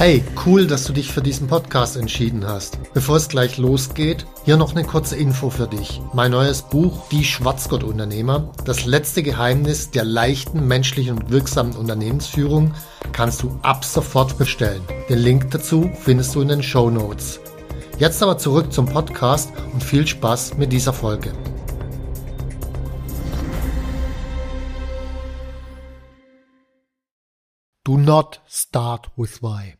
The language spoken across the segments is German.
Hey, cool, dass du dich für diesen Podcast entschieden hast. Bevor es gleich losgeht, hier noch eine kurze Info für dich. Mein neues Buch Die Schwarzgott-Unternehmer, das letzte Geheimnis der leichten, menschlichen und wirksamen Unternehmensführung, kannst du ab sofort bestellen. Den Link dazu findest du in den Show Notes. Jetzt aber zurück zum Podcast und viel Spaß mit dieser Folge. Do not start with why.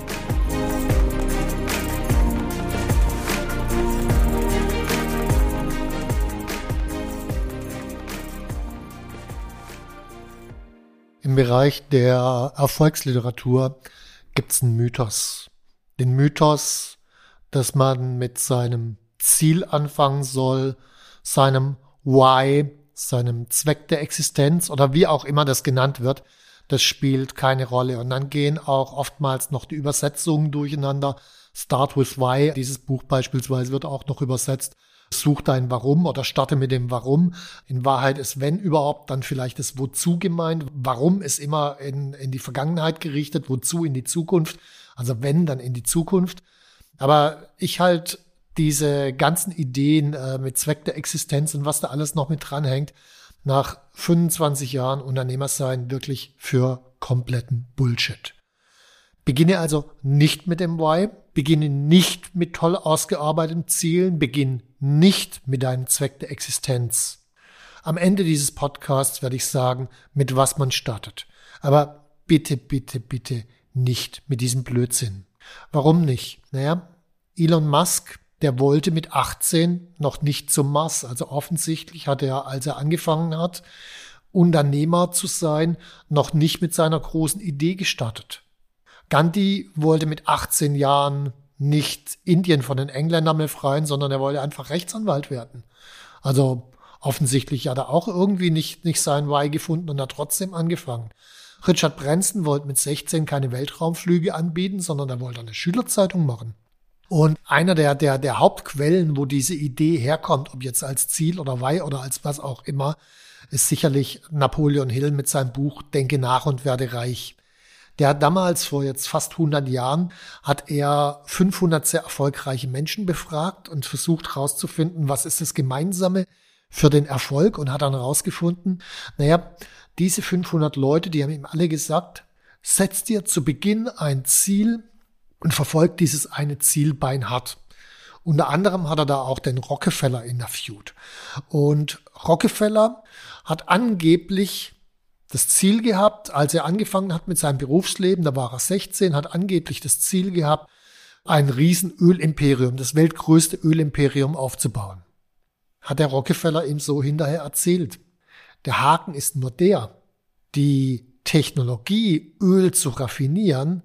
Im Bereich der Erfolgsliteratur gibt es einen Mythos. Den Mythos, dass man mit seinem Ziel anfangen soll, seinem Why, seinem Zweck der Existenz oder wie auch immer das genannt wird, das spielt keine Rolle. Und dann gehen auch oftmals noch die Übersetzungen durcheinander. Start with Why, dieses Buch beispielsweise wird auch noch übersetzt such dein Warum oder starte mit dem Warum. In Wahrheit ist, wenn überhaupt, dann vielleicht das Wozu gemeint. Warum ist immer in, in die Vergangenheit gerichtet, wozu in die Zukunft. Also wenn, dann in die Zukunft. Aber ich halt diese ganzen Ideen äh, mit Zweck der Existenz und was da alles noch mit dranhängt, nach 25 Jahren Unternehmersein wirklich für kompletten Bullshit. Beginne also nicht mit dem Why, beginne nicht mit toll ausgearbeiteten Zielen, beginne nicht mit deinem Zweck der Existenz. Am Ende dieses Podcasts werde ich sagen, mit was man startet. Aber bitte, bitte, bitte nicht mit diesem Blödsinn. Warum nicht? Naja, Elon Musk, der wollte mit 18 noch nicht zum Mars. Also offensichtlich hat er, als er angefangen hat, Unternehmer zu sein, noch nicht mit seiner großen Idee gestartet. Gandhi wollte mit 18 Jahren nicht Indien von den Engländern befreien, sondern er wollte einfach Rechtsanwalt werden. Also offensichtlich hat er auch irgendwie nicht, nicht sein Why gefunden und hat trotzdem angefangen. Richard Branson wollte mit 16 keine Weltraumflüge anbieten, sondern er wollte eine Schülerzeitung machen. Und einer der, der, der Hauptquellen, wo diese Idee herkommt, ob jetzt als Ziel oder Why oder als was auch immer, ist sicherlich Napoleon Hill mit seinem Buch Denke nach und werde reich. Der hat damals, vor jetzt fast 100 Jahren, hat er 500 sehr erfolgreiche Menschen befragt und versucht herauszufinden, was ist das Gemeinsame für den Erfolg und hat dann herausgefunden, naja, diese 500 Leute, die haben ihm alle gesagt, setz dir zu Beginn ein Ziel und verfolgt dieses eine Ziel beinhart. Unter anderem hat er da auch den Rockefeller interviewt. Und Rockefeller hat angeblich das Ziel gehabt, als er angefangen hat mit seinem Berufsleben, da war er 16, hat angeblich das Ziel gehabt, ein riesen Ölimperium, das weltgrößte Ölimperium aufzubauen. Hat der Rockefeller ihm so hinterher erzählt. Der Haken ist nur der, die Technologie, Öl zu raffinieren,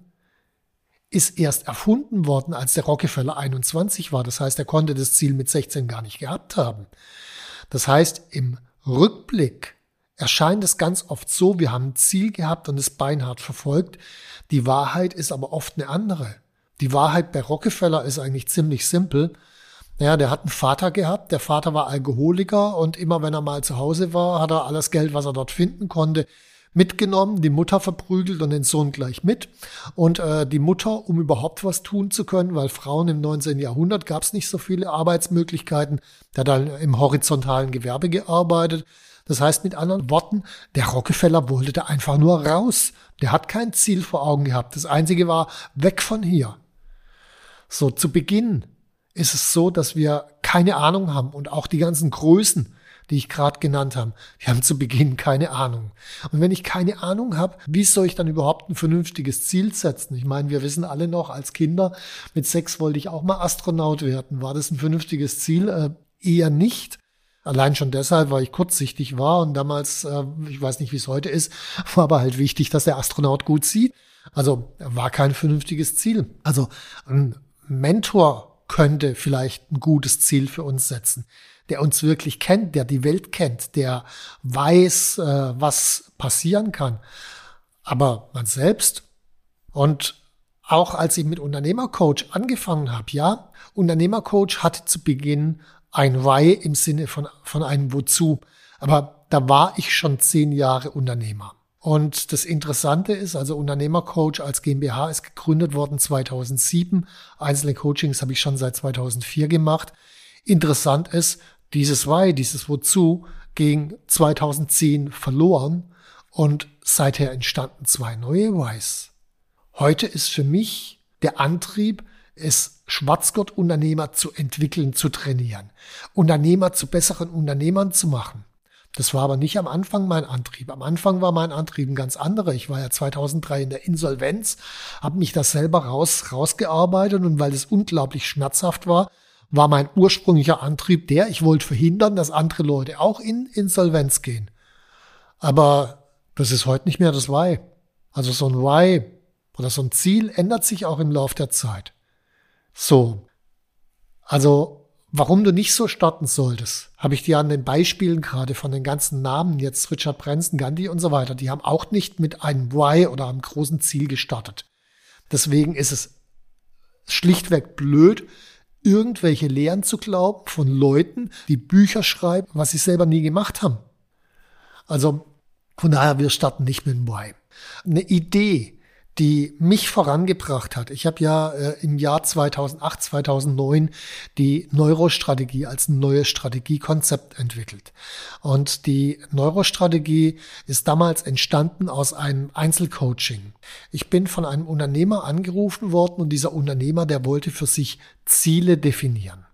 ist erst erfunden worden, als der Rockefeller 21 war. Das heißt, er konnte das Ziel mit 16 gar nicht gehabt haben. Das heißt, im Rückblick erscheint es ganz oft so, wir haben ein Ziel gehabt und es beinhart verfolgt. Die Wahrheit ist aber oft eine andere. Die Wahrheit bei Rockefeller ist eigentlich ziemlich simpel. Naja, der hat einen Vater gehabt, der Vater war Alkoholiker und immer wenn er mal zu Hause war, hat er alles Geld, was er dort finden konnte, mitgenommen, die Mutter verprügelt und den Sohn gleich mit. Und äh, die Mutter, um überhaupt was tun zu können, weil Frauen im 19. Jahrhundert gab es nicht so viele Arbeitsmöglichkeiten, der hat dann im horizontalen Gewerbe gearbeitet. Das heißt mit anderen Worten, der Rockefeller wollte da einfach nur raus. Der hat kein Ziel vor Augen gehabt. Das Einzige war, weg von hier. So, zu Beginn ist es so, dass wir keine Ahnung haben und auch die ganzen Größen, die ich gerade genannt habe, die haben zu Beginn keine Ahnung. Und wenn ich keine Ahnung habe, wie soll ich dann überhaupt ein vernünftiges Ziel setzen? Ich meine, wir wissen alle noch, als Kinder, mit sechs wollte ich auch mal Astronaut werden. War das ein vernünftiges Ziel? Äh, eher nicht. Allein schon deshalb, weil ich kurzsichtig war und damals, äh, ich weiß nicht, wie es heute ist, war aber halt wichtig, dass der Astronaut gut sieht. Also war kein vernünftiges Ziel. Also ein Mentor könnte vielleicht ein gutes Ziel für uns setzen, der uns wirklich kennt, der die Welt kennt, der weiß, äh, was passieren kann. Aber man selbst und auch als ich mit Unternehmercoach angefangen habe, ja, Unternehmercoach hatte zu Beginn ein Why im Sinne von, von einem Wozu. Aber da war ich schon zehn Jahre Unternehmer. Und das Interessante ist, also Unternehmercoach als GmbH ist gegründet worden 2007. Einzelne Coachings habe ich schon seit 2004 gemacht. Interessant ist, dieses Why, dieses Wozu ging 2010 verloren und seither entstanden zwei neue Whys. Heute ist für mich der Antrieb, es Schwarzgurt-Unternehmer zu entwickeln, zu trainieren, Unternehmer zu besseren Unternehmern zu machen. Das war aber nicht am Anfang mein Antrieb. Am Anfang war mein Antrieb ein ganz anderer. Ich war ja 2003 in der Insolvenz, habe mich das selber raus, rausgearbeitet und weil es unglaublich schmerzhaft war, war mein ursprünglicher Antrieb der, ich wollte verhindern, dass andere Leute auch in Insolvenz gehen. Aber das ist heute nicht mehr das Why. Also so ein Why oder so ein Ziel ändert sich auch im Lauf der Zeit. So. Also Warum du nicht so starten solltest, habe ich dir an den Beispielen gerade von den ganzen Namen, jetzt Richard Branson, Gandhi und so weiter, die haben auch nicht mit einem Why oder einem großen Ziel gestartet. Deswegen ist es schlichtweg blöd, irgendwelche Lehren zu glauben von Leuten, die Bücher schreiben, was sie selber nie gemacht haben. Also von daher, wir starten nicht mit dem Why. Eine Idee, die mich vorangebracht hat. Ich habe ja äh, im Jahr 2008, 2009 die Neurostrategie als neues Strategiekonzept entwickelt. Und die Neurostrategie ist damals entstanden aus einem Einzelcoaching. Ich bin von einem Unternehmer angerufen worden und dieser Unternehmer, der wollte für sich Ziele definieren.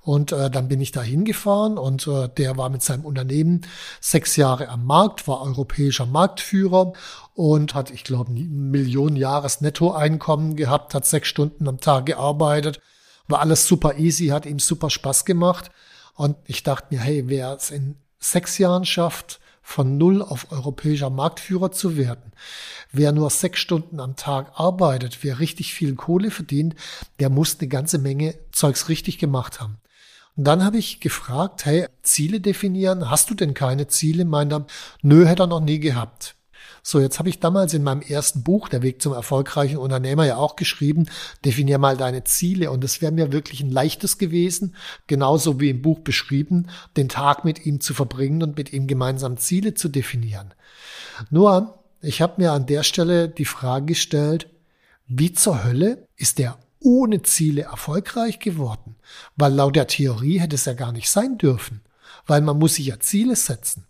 Und äh, dann bin ich da hingefahren und äh, der war mit seinem Unternehmen sechs Jahre am Markt, war europäischer Marktführer und hat, ich glaube, ein Millionen Jahres Nettoeinkommen gehabt, hat sechs Stunden am Tag gearbeitet, war alles super easy, hat ihm super Spaß gemacht. Und ich dachte mir, hey, wer es in sechs Jahren schafft, von null auf europäischer Marktführer zu werden. Wer nur sechs Stunden am Tag arbeitet, wer richtig viel Kohle verdient, der muss eine ganze Menge Zeugs richtig gemacht haben. Und dann habe ich gefragt, hey, Ziele definieren, hast du denn keine Ziele? Meint er, nö, hätte er noch nie gehabt. So, jetzt habe ich damals in meinem ersten Buch, Der Weg zum erfolgreichen Unternehmer, ja auch geschrieben, definier mal deine Ziele. Und es wäre mir wirklich ein leichtes gewesen, genauso wie im Buch beschrieben, den Tag mit ihm zu verbringen und mit ihm gemeinsam Ziele zu definieren. Nur, ich habe mir an der Stelle die Frage gestellt, wie zur Hölle ist der ohne Ziele erfolgreich geworden, weil laut der Theorie hätte es ja gar nicht sein dürfen, weil man muss sich ja Ziele setzen.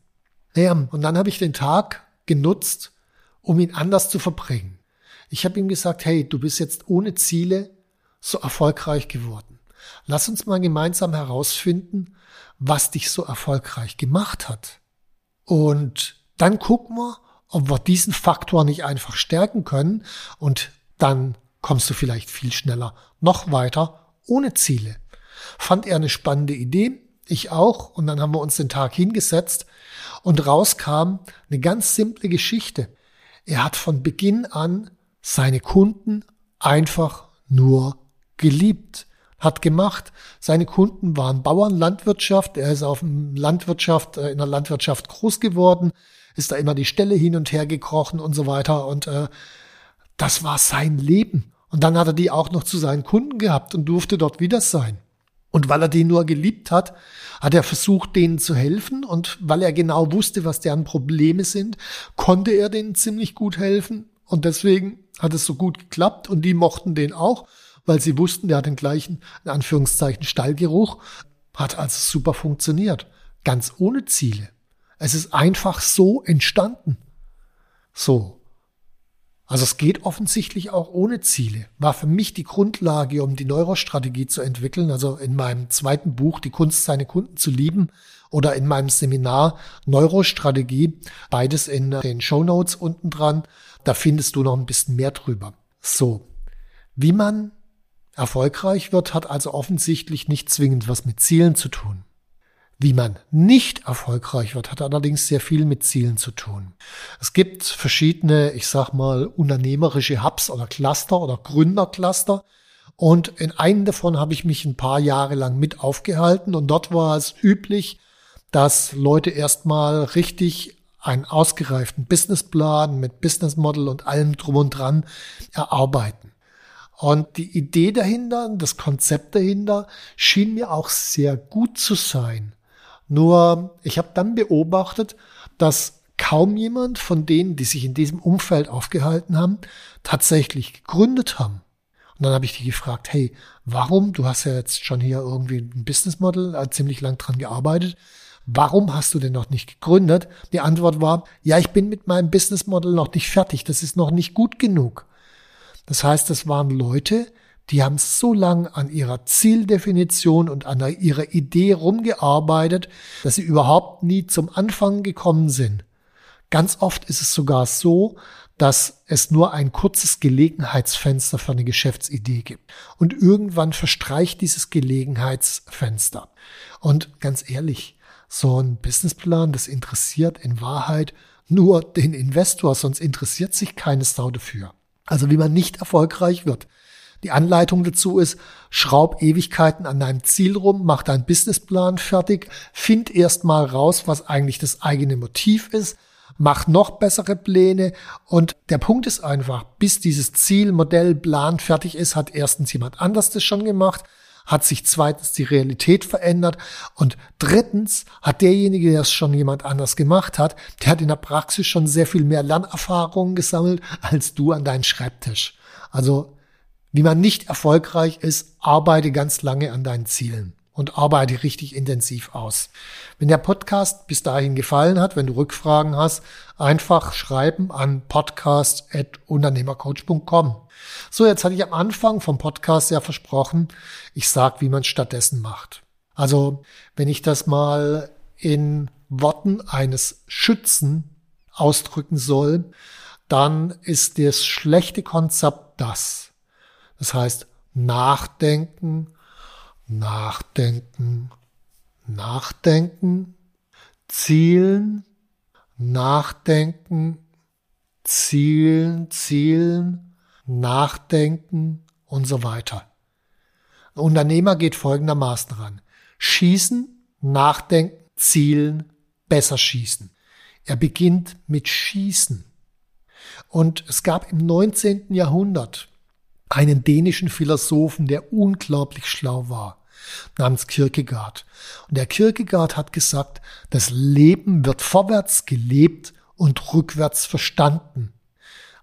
Naja, und dann habe ich den Tag genutzt, um ihn anders zu verbringen. Ich habe ihm gesagt, hey, du bist jetzt ohne Ziele so erfolgreich geworden. Lass uns mal gemeinsam herausfinden, was dich so erfolgreich gemacht hat. Und dann gucken wir, ob wir diesen Faktor nicht einfach stärken können und dann kommst du vielleicht viel schneller noch weiter ohne Ziele. Fand er eine spannende Idee, ich auch, und dann haben wir uns den Tag hingesetzt und rauskam eine ganz simple Geschichte. Er hat von Beginn an seine Kunden einfach nur geliebt, hat gemacht. Seine Kunden waren Bauern, Landwirtschaft. Er ist auf dem Landwirtschaft, äh, in der Landwirtschaft groß geworden, ist da immer die Stelle hin und her gekrochen und so weiter. Und äh, das war sein Leben. Und dann hat er die auch noch zu seinen Kunden gehabt und durfte dort wieder sein. Und weil er die nur geliebt hat, hat er versucht, denen zu helfen. Und weil er genau wusste, was deren Probleme sind, konnte er denen ziemlich gut helfen. Und deswegen hat es so gut geklappt. Und die mochten den auch, weil sie wussten, der hat den gleichen, in Anführungszeichen, Stallgeruch. Hat also super funktioniert. Ganz ohne Ziele. Es ist einfach so entstanden. So. Also es geht offensichtlich auch ohne Ziele. War für mich die Grundlage, um die Neurostrategie zu entwickeln. Also in meinem zweiten Buch, Die Kunst, seine Kunden zu lieben, oder in meinem Seminar Neurostrategie, beides in den Show Notes unten dran. Da findest du noch ein bisschen mehr drüber. So. Wie man erfolgreich wird, hat also offensichtlich nicht zwingend was mit Zielen zu tun. Wie man nicht erfolgreich wird, hat allerdings sehr viel mit Zielen zu tun. Es gibt verschiedene, ich sag mal, unternehmerische Hubs oder Cluster oder Gründercluster. Und in einem davon habe ich mich ein paar Jahre lang mit aufgehalten und dort war es üblich, dass Leute erstmal richtig einen ausgereiften Businessplan mit Business Model und allem drum und dran erarbeiten. Und die Idee dahinter, das Konzept dahinter schien mir auch sehr gut zu sein. Nur ich habe dann beobachtet, dass kaum jemand von denen, die sich in diesem Umfeld aufgehalten haben, tatsächlich gegründet haben. Und dann habe ich die gefragt, hey, warum? Du hast ja jetzt schon hier irgendwie ein Business Model äh, ziemlich lang dran gearbeitet. Warum hast du denn noch nicht gegründet? Die Antwort war, ja, ich bin mit meinem Business Model noch nicht fertig. Das ist noch nicht gut genug. Das heißt, das waren Leute, die haben so lang an ihrer Zieldefinition und an ihrer Idee rumgearbeitet, dass sie überhaupt nie zum Anfang gekommen sind. Ganz oft ist es sogar so, dass es nur ein kurzes Gelegenheitsfenster für eine Geschäftsidee gibt. Und irgendwann verstreicht dieses Gelegenheitsfenster. Und ganz ehrlich, so ein Businessplan, das interessiert in Wahrheit nur den Investor, sonst interessiert sich keine Sau dafür. Also wie man nicht erfolgreich wird. Die Anleitung dazu ist, schraub Ewigkeiten an deinem Ziel rum, mach deinen Businessplan fertig, find erst mal raus, was eigentlich das eigene Motiv ist, mach noch bessere Pläne und der Punkt ist einfach, bis dieses Ziel, Modell, Plan fertig ist, hat erstens jemand anders das schon gemacht, hat sich zweitens die Realität verändert und drittens hat derjenige, der es schon jemand anders gemacht hat, der hat in der Praxis schon sehr viel mehr Lernerfahrungen gesammelt als du an deinem Schreibtisch. Also, wie man nicht erfolgreich ist, arbeite ganz lange an deinen Zielen und arbeite richtig intensiv aus. Wenn der Podcast bis dahin gefallen hat, wenn du Rückfragen hast, einfach schreiben an podcast.unternehmercoach.com. So, jetzt hatte ich am Anfang vom Podcast ja versprochen, ich sag, wie man stattdessen macht. Also, wenn ich das mal in Worten eines Schützen ausdrücken soll, dann ist das schlechte Konzept das. Das heißt, nachdenken, nachdenken, nachdenken, zielen, nachdenken, zielen, zielen, nachdenken und so weiter. Ein Unternehmer geht folgendermaßen ran. Schießen, nachdenken, zielen, besser schießen. Er beginnt mit Schießen. Und es gab im 19. Jahrhundert einen dänischen Philosophen, der unglaublich schlau war, namens Kierkegaard. Und der Kierkegaard hat gesagt, das Leben wird vorwärts gelebt und rückwärts verstanden.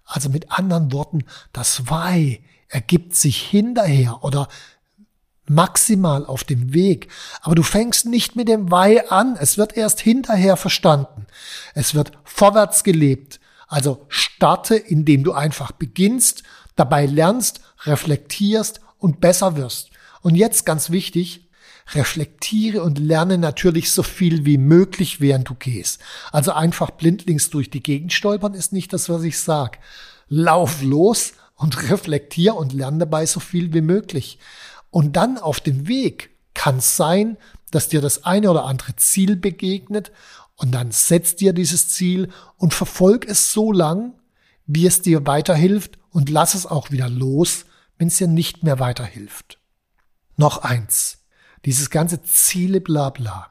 Also mit anderen Worten, das Why ergibt sich hinterher oder maximal auf dem Weg. Aber du fängst nicht mit dem Why an. Es wird erst hinterher verstanden. Es wird vorwärts gelebt. Also starte, indem du einfach beginnst dabei lernst, reflektierst und besser wirst. Und jetzt ganz wichtig, reflektiere und lerne natürlich so viel wie möglich, während du gehst. Also einfach blindlings durch die Gegend stolpern ist nicht das, was ich sag. Lauf los und reflektier und lerne dabei so viel wie möglich. Und dann auf dem Weg kann es sein, dass dir das eine oder andere Ziel begegnet und dann setz dir dieses Ziel und verfolg es so lang, wie es dir weiterhilft und lass es auch wieder los, wenn es dir nicht mehr weiterhilft. Noch eins. Dieses ganze Ziele Blabla.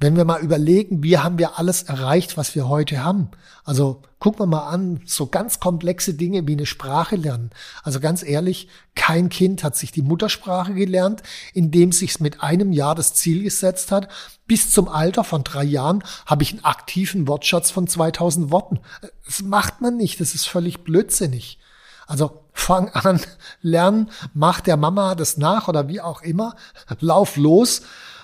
Wenn wir mal überlegen, wie haben wir alles erreicht, was wir heute haben. Also gucken wir mal an, so ganz komplexe Dinge wie eine Sprache lernen. Also ganz ehrlich, kein Kind hat sich die Muttersprache gelernt, indem sich mit einem Jahr das Ziel gesetzt hat. Bis zum Alter von drei Jahren habe ich einen aktiven Wortschatz von 2000 Worten. Das macht man nicht, das ist völlig blödsinnig. Also fang an, lern, mach der Mama das nach oder wie auch immer, lauf los,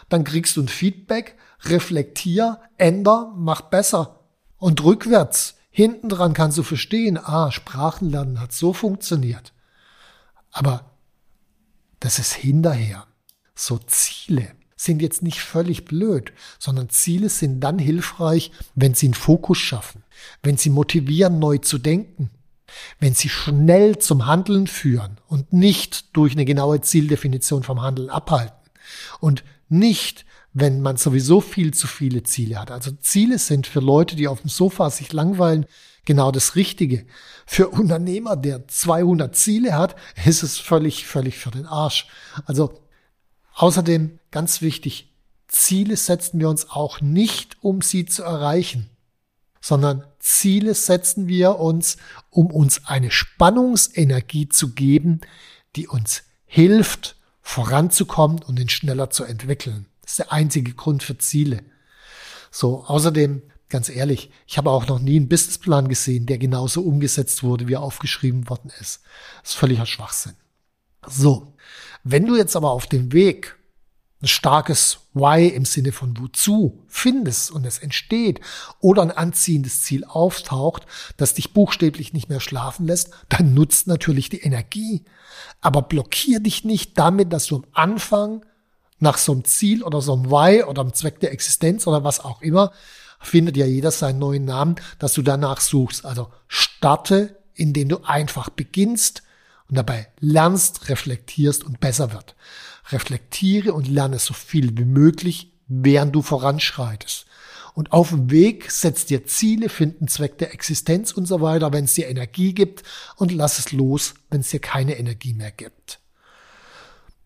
dann kriegst du ein Feedback, reflektier, änder, mach besser. Und rückwärts, hinten dran kannst du verstehen, ah, Sprachenlernen hat so funktioniert. Aber das ist hinterher. So Ziele sind jetzt nicht völlig blöd, sondern Ziele sind dann hilfreich, wenn sie einen Fokus schaffen, wenn sie motivieren, neu zu denken, wenn sie schnell zum Handeln führen und nicht durch eine genaue Zieldefinition vom Handeln abhalten und nicht wenn man sowieso viel zu viele Ziele hat. Also Ziele sind für Leute, die auf dem Sofa sich langweilen, genau das Richtige. Für Unternehmer, der 200 Ziele hat, ist es völlig, völlig für den Arsch. Also außerdem ganz wichtig, Ziele setzen wir uns auch nicht, um sie zu erreichen, sondern Ziele setzen wir uns, um uns eine Spannungsenergie zu geben, die uns hilft, voranzukommen und ihn schneller zu entwickeln. Das ist der einzige Grund für Ziele. So, außerdem, ganz ehrlich, ich habe auch noch nie einen Businessplan gesehen, der genauso umgesetzt wurde, wie er aufgeschrieben worden ist. Das ist völliger Schwachsinn. So, wenn du jetzt aber auf dem Weg ein starkes Why im Sinne von wozu findest und es entsteht oder ein anziehendes Ziel auftaucht, das dich buchstäblich nicht mehr schlafen lässt, dann nutzt natürlich die Energie. Aber blockier dich nicht damit, dass du am Anfang nach so einem Ziel oder so einem Why oder einem Zweck der Existenz oder was auch immer, findet ja jeder seinen neuen Namen, dass du danach suchst. Also starte, indem du einfach beginnst und dabei lernst, reflektierst und besser wird reflektiere und lerne so viel wie möglich, während du voranschreitest. Und auf dem Weg setzt dir Ziele, finden Zweck der Existenz und so weiter, wenn es dir Energie gibt und lass es los, wenn es dir keine Energie mehr gibt.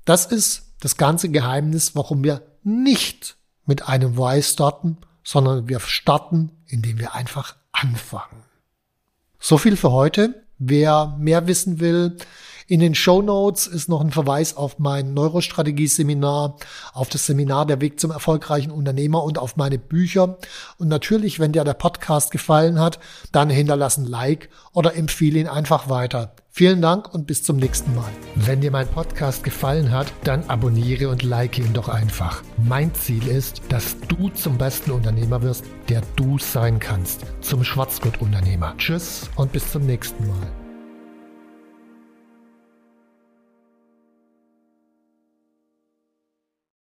Das ist das ganze Geheimnis, warum wir nicht mit einem Why starten, sondern wir starten, indem wir einfach anfangen. So viel für heute. Wer mehr wissen will, in den Show Notes ist noch ein Verweis auf mein Neurostrategie-Seminar, auf das Seminar Der Weg zum erfolgreichen Unternehmer und auf meine Bücher. Und natürlich, wenn dir der Podcast gefallen hat, dann hinterlass ein Like oder empfehle ihn einfach weiter. Vielen Dank und bis zum nächsten Mal. Wenn dir mein Podcast gefallen hat, dann abonniere und like ihn doch einfach. Mein Ziel ist, dass du zum besten Unternehmer wirst, der du sein kannst. Zum Schwarzgurt-Unternehmer. Tschüss und bis zum nächsten Mal.